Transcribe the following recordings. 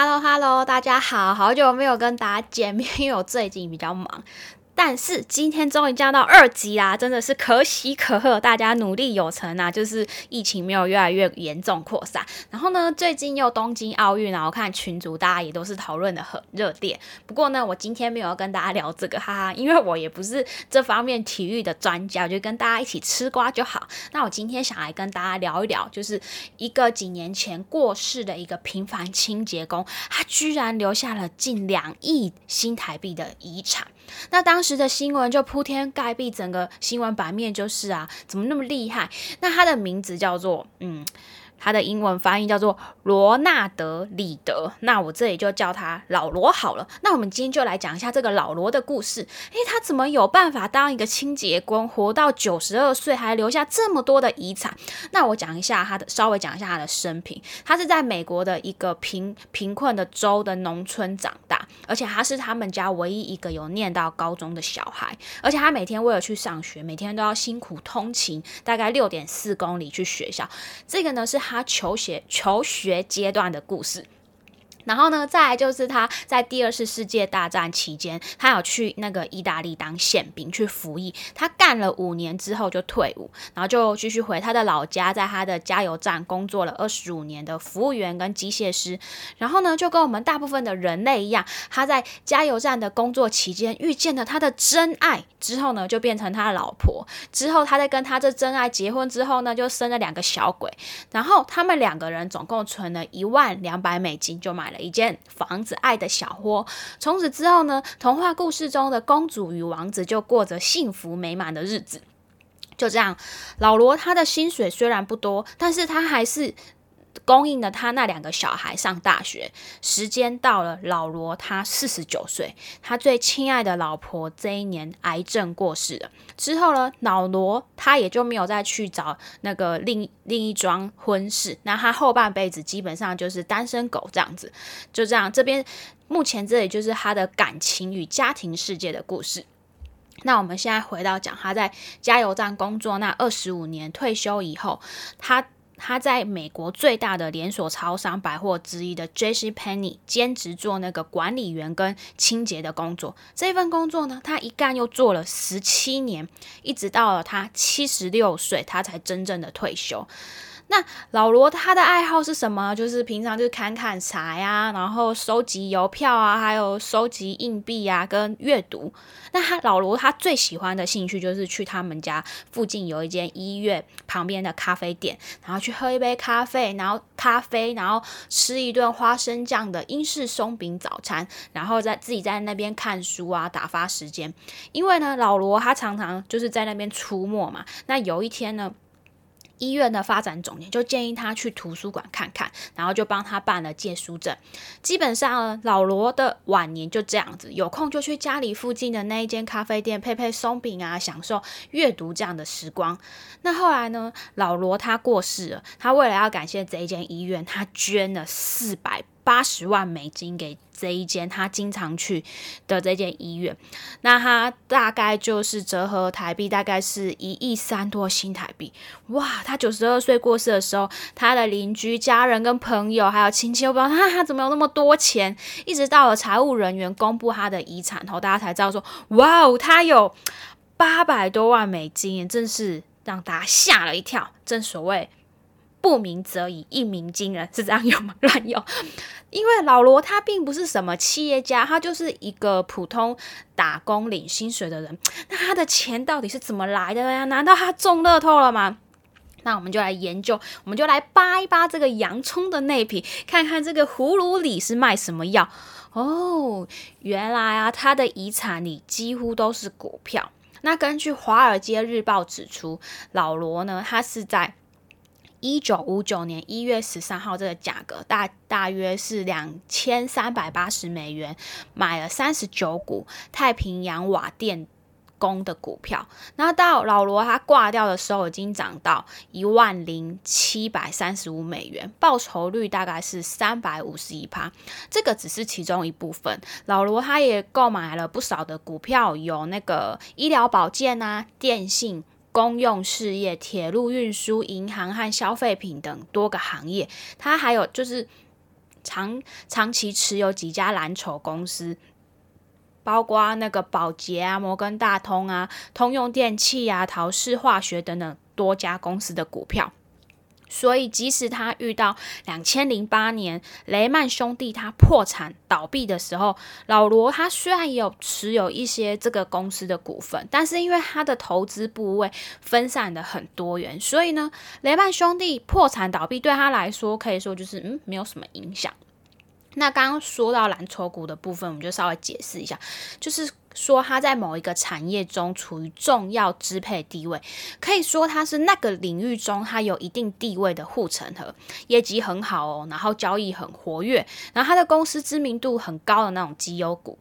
Hello Hello，大家好，好久没有跟大家见面，因为我最近比较忙。但是今天终于降到二级啦，真的是可喜可贺，大家努力有成啊！就是疫情没有越来越严重扩散，然后呢，最近又东京奥运啊，我看群主大家也都是讨论的很热烈。不过呢，我今天没有跟大家聊这个，哈哈，因为我也不是这方面体育的专家，我就跟大家一起吃瓜就好。那我今天想来跟大家聊一聊，就是一个几年前过世的一个平凡清洁工，他居然留下了近两亿新台币的遗产。那当时的新闻就铺天盖地，整个新闻版面就是啊，怎么那么厉害？那他的名字叫做嗯。他的英文发音叫做罗纳德·里德，那我这里就叫他老罗好了。那我们今天就来讲一下这个老罗的故事。诶，他怎么有办法当一个清洁工，活到九十二岁，还留下这么多的遗产？那我讲一下他的，稍微讲一下他的生平。他是在美国的一个贫贫困的州的农村长大，而且他是他们家唯一一个有念到高中的小孩。而且他每天为了去上学，每天都要辛苦通勤，大概六点四公里去学校。这个呢是。他求学求学阶段的故事。然后呢，再来就是他在第二次世界大战期间，他有去那个意大利当宪兵去服役。他干了五年之后就退伍，然后就继续回他的老家，在他的加油站工作了二十五年的服务员跟机械师。然后呢，就跟我们大部分的人类一样，他在加油站的工作期间遇见了他的真爱，之后呢就变成他的老婆。之后他在跟他这真爱结婚之后呢，就生了两个小鬼。然后他们两个人总共存了一万两百美金，就买了。一间房子，爱的小窝。从此之后呢，童话故事中的公主与王子就过着幸福美满的日子。就这样，老罗他的薪水虽然不多，但是他还是。供应了他那两个小孩上大学。时间到了，老罗他四十九岁，他最亲爱的老婆这一年癌症过世了。之后呢，老罗他也就没有再去找那个另另一桩婚事。那他后半辈子基本上就是单身狗这样子。就这样，这边目前这里就是他的感情与家庭世界的故事。那我们现在回到讲他在加油站工作那二十五年，退休以后，他。他在美国最大的连锁超商百货之一的 J.C. p e n n y 兼职做那个管理员跟清洁的工作。这份工作呢，他一干又做了十七年，一直到了他七十六岁，他才真正的退休。那老罗他的爱好是什么？就是平常就是砍砍柴呀，然后收集邮票啊，还有收集硬币啊，跟阅读。那他老罗他最喜欢的兴趣就是去他们家附近有一间医院旁边的咖啡店，然后去喝一杯咖啡，然后咖啡，然后吃一顿花生酱的英式松饼早餐，然后在自己在那边看书啊，打发时间。因为呢，老罗他常常就是在那边出没嘛。那有一天呢。医院的发展总监就建议他去图书馆看看，然后就帮他办了借书证。基本上，老罗的晚年就这样子，有空就去家里附近的那一间咖啡店配配松饼啊，享受阅读这样的时光。那后来呢，老罗他过世了，他为了要感谢这一间医院，他捐了四百。八十万美金给这一间他经常去的这间医院，那他大概就是折合台币大概是一亿三多新台币。哇，他九十二岁过世的时候，他的邻居、家人跟朋友还有亲戚都不知道他他怎么有那么多钱。一直到了财务人员公布他的遗产后，大家才知道说，哇哦，他有八百多万美金，真是让大家吓了一跳。正所谓。不鸣则已，一鸣惊人，是这样用吗？乱用。因为老罗他并不是什么企业家，他就是一个普通打工领薪水的人。那他的钱到底是怎么来的呀？难道他中乐透了吗？那我们就来研究，我们就来扒一扒这个洋葱的内皮，看看这个葫芦里是卖什么药。哦，原来啊，他的遗产里几乎都是股票。那根据《华尔街日报》指出，老罗呢，他是在。一九五九年一月十三号，这个价格大大约是两千三百八十美元，买了三十九股太平洋瓦电工的股票。然后到老罗他挂掉的时候，已经涨到一万零七百三十五美元，报酬率大概是三百五十一趴。这个只是其中一部分，老罗他也购买了不少的股票，有那个医疗保健啊、电信。公用事业、铁路运输、银行和消费品等多个行业，它还有就是长长期持有几家蓝筹公司，包括那个宝洁啊、摩根大通啊、通用电器啊、陶氏化学等等多家公司的股票。所以，即使他遇到两千零八年雷曼兄弟他破产倒闭的时候，老罗他虽然有持有一些这个公司的股份，但是因为他的投资部位分散的很多元，所以呢，雷曼兄弟破产倒闭对他来说可以说就是嗯没有什么影响。那刚刚说到蓝筹股的部分，我们就稍微解释一下，就是说它在某一个产业中处于重要支配地位，可以说它是那个领域中它有一定地位的护城河，业绩很好哦，然后交易很活跃，然后它的公司知名度很高的那种绩优股。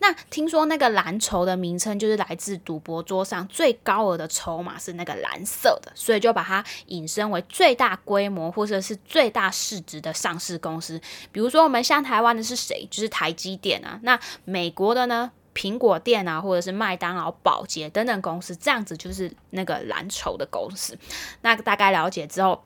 那听说那个蓝筹的名称就是来自赌博桌上最高额的筹码是那个蓝色的，所以就把它引申为最大规模或者是最大市值的上市公司。比如说我们像台湾的是谁？就是台积电啊。那美国的呢？苹果店啊，或者是麦当劳、保洁等等公司，这样子就是那个蓝筹的公司。那大概了解之后，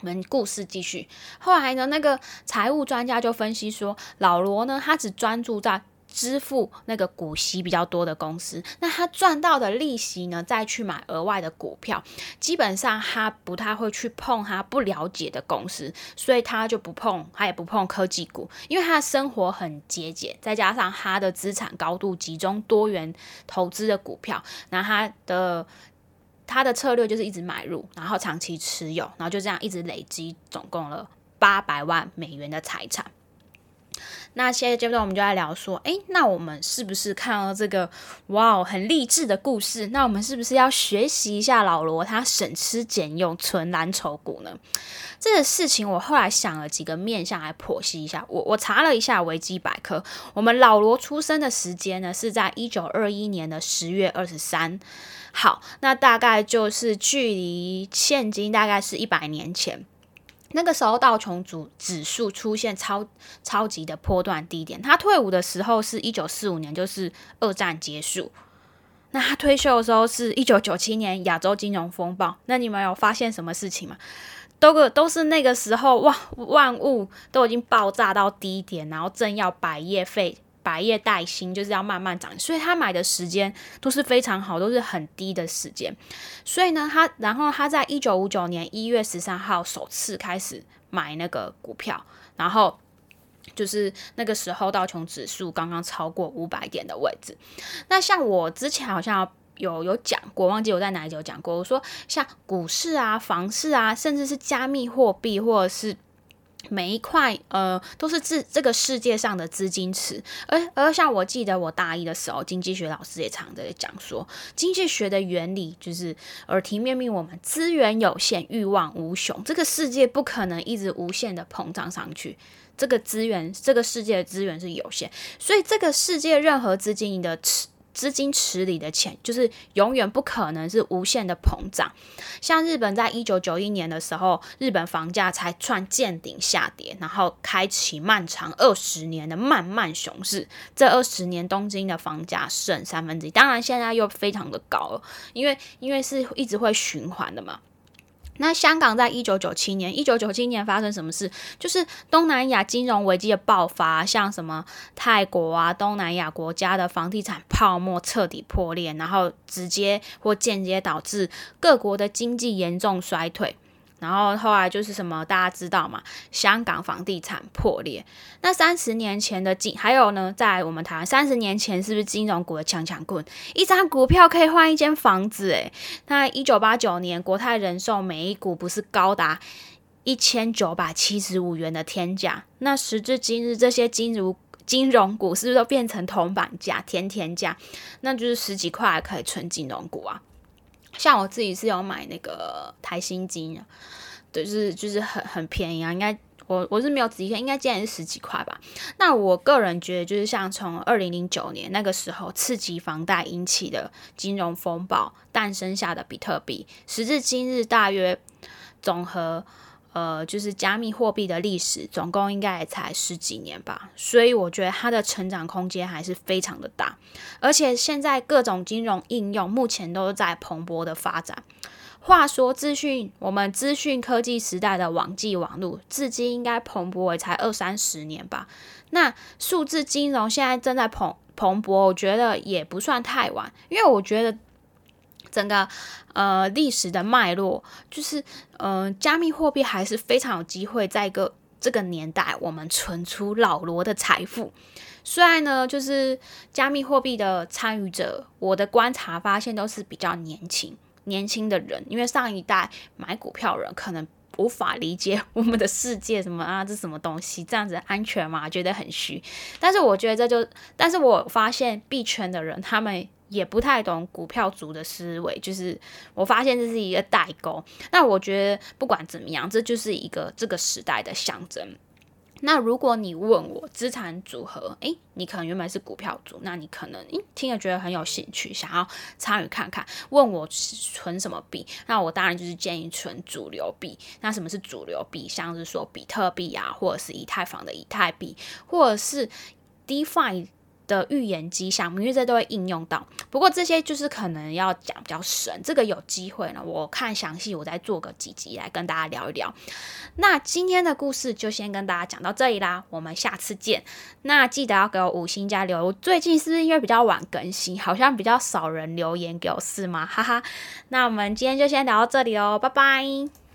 我们故事继续。后来呢，那个财务专家就分析说，老罗呢，他只专注在。支付那个股息比较多的公司，那他赚到的利息呢，再去买额外的股票，基本上他不太会去碰他不了解的公司，所以他就不碰，他也不碰科技股，因为他的生活很节俭，再加上他的资产高度集中，多元投资的股票，那他的他的策略就是一直买入，然后长期持有，然后就这样一直累积，总共了八百万美元的财产。那现在阶段我们就来聊说，诶，那我们是不是看到这个哇，很励志的故事？那我们是不是要学习一下老罗他省吃俭用存蓝筹股呢？这个事情我后来想了几个面向来剖析一下。我我查了一下维基百科，我们老罗出生的时间呢是在一九二一年的十月二十三。好，那大概就是距离现今大概是一百年前。那个时候道琼组指数出现超超级的波段低点，他退伍的时候是一九四五年，就是二战结束。那他退休的时候是一九九七年亚洲金融风暴。那你们有发现什么事情吗？都个都是那个时候哇，万物都已经爆炸到低点，然后正要百业废。百业待兴，就是要慢慢涨，所以他买的时间都是非常好，都是很低的时间。所以呢，他然后他在一九五九年一月十三号首次开始买那个股票，然后就是那个时候道琼指数刚刚超过五百点的位置。那像我之前好像有有讲过，忘记我在哪里有讲过，我说像股市啊、房市啊，甚至是加密货币或者是。每一块呃都是这这个世界上的资金池，而而像我记得我大一的时候，经济学老师也常在讲说，经济学的原理就是耳提面命我们资源有限，欲望无穷，这个世界不可能一直无限的膨胀上去，这个资源这个世界的资源是有限，所以这个世界任何资金的池。资金池里的钱就是永远不可能是无限的膨胀。像日本在一九九一年的时候，日本房价才创见顶下跌，然后开启漫长二十年的漫漫熊市。这二十年东京的房价剩三分之一，当然现在又非常的高了，因为因为是一直会循环的嘛。那香港在一九九七年，一九九七年发生什么事？就是东南亚金融危机的爆发，像什么泰国啊、东南亚国家的房地产泡沫彻底破裂，然后直接或间接导致各国的经济严重衰退。然后后来就是什么，大家知道嘛？香港房地产破裂。那三十年前的金，还有呢，在我们台湾三十年前是不是金融股的强强棍？一张股票可以换一间房子诶。那一九八九年国泰人寿每一股不是高达一千九百七十五元的天价？那时至今日，这些金融金融股是不是都变成铜板价、天天价？那就是十几块可以存金融股啊。像我自己是有买那个台新金，对，就是就是很很便宜啊，应该我我是没有仔细看，应该今年是十几块吧。那我个人觉得，就是像从二零零九年那个时候刺激房贷引起的金融风暴诞生下的比特币，时至今日大约总和。呃，就是加密货币的历史，总共应该也才十几年吧，所以我觉得它的成长空间还是非常的大，而且现在各种金融应用目前都在蓬勃的发展。话说，资讯我们资讯科技时代的网际网络，至今应该蓬勃也才二三十年吧。那数字金融现在正在蓬蓬勃，我觉得也不算太晚，因为我觉得整个呃历史的脉络，就是嗯，加密货币还是非常有机会在一个这个年代，我们存出老罗的财富。虽然呢，就是加密货币的参与者，我的观察发现都是比较年轻、年轻的人，因为上一代买股票人可能无法理解我们的世界什么啊，这什么东西，这样子安全吗？觉得很虚。但是我觉得这就，但是我发现币圈的人他们也不太懂股票族的思维，就是我发现这是一个代沟。那我觉得不管怎么样，这就是一个这个时代的象征。那如果你问我资产组合，诶，你可能原本是股票组，那你可能诶听了觉得很有兴趣，想要参与看看，问我存什么币，那我当然就是建议存主流币。那什么是主流币？像是说比特币啊，或者是以太坊的以太币，或者是 DeFi。的预言机项目，因为这都会应用到。不过这些就是可能要讲比较深，这个有机会呢，我看详细，我再做个几集来跟大家聊一聊。那今天的故事就先跟大家讲到这里啦，我们下次见。那记得要给我五星加留。最近是不是因为比较晚更新，好像比较少人留言给我是吗？哈哈。那我们今天就先聊到这里哦，拜拜。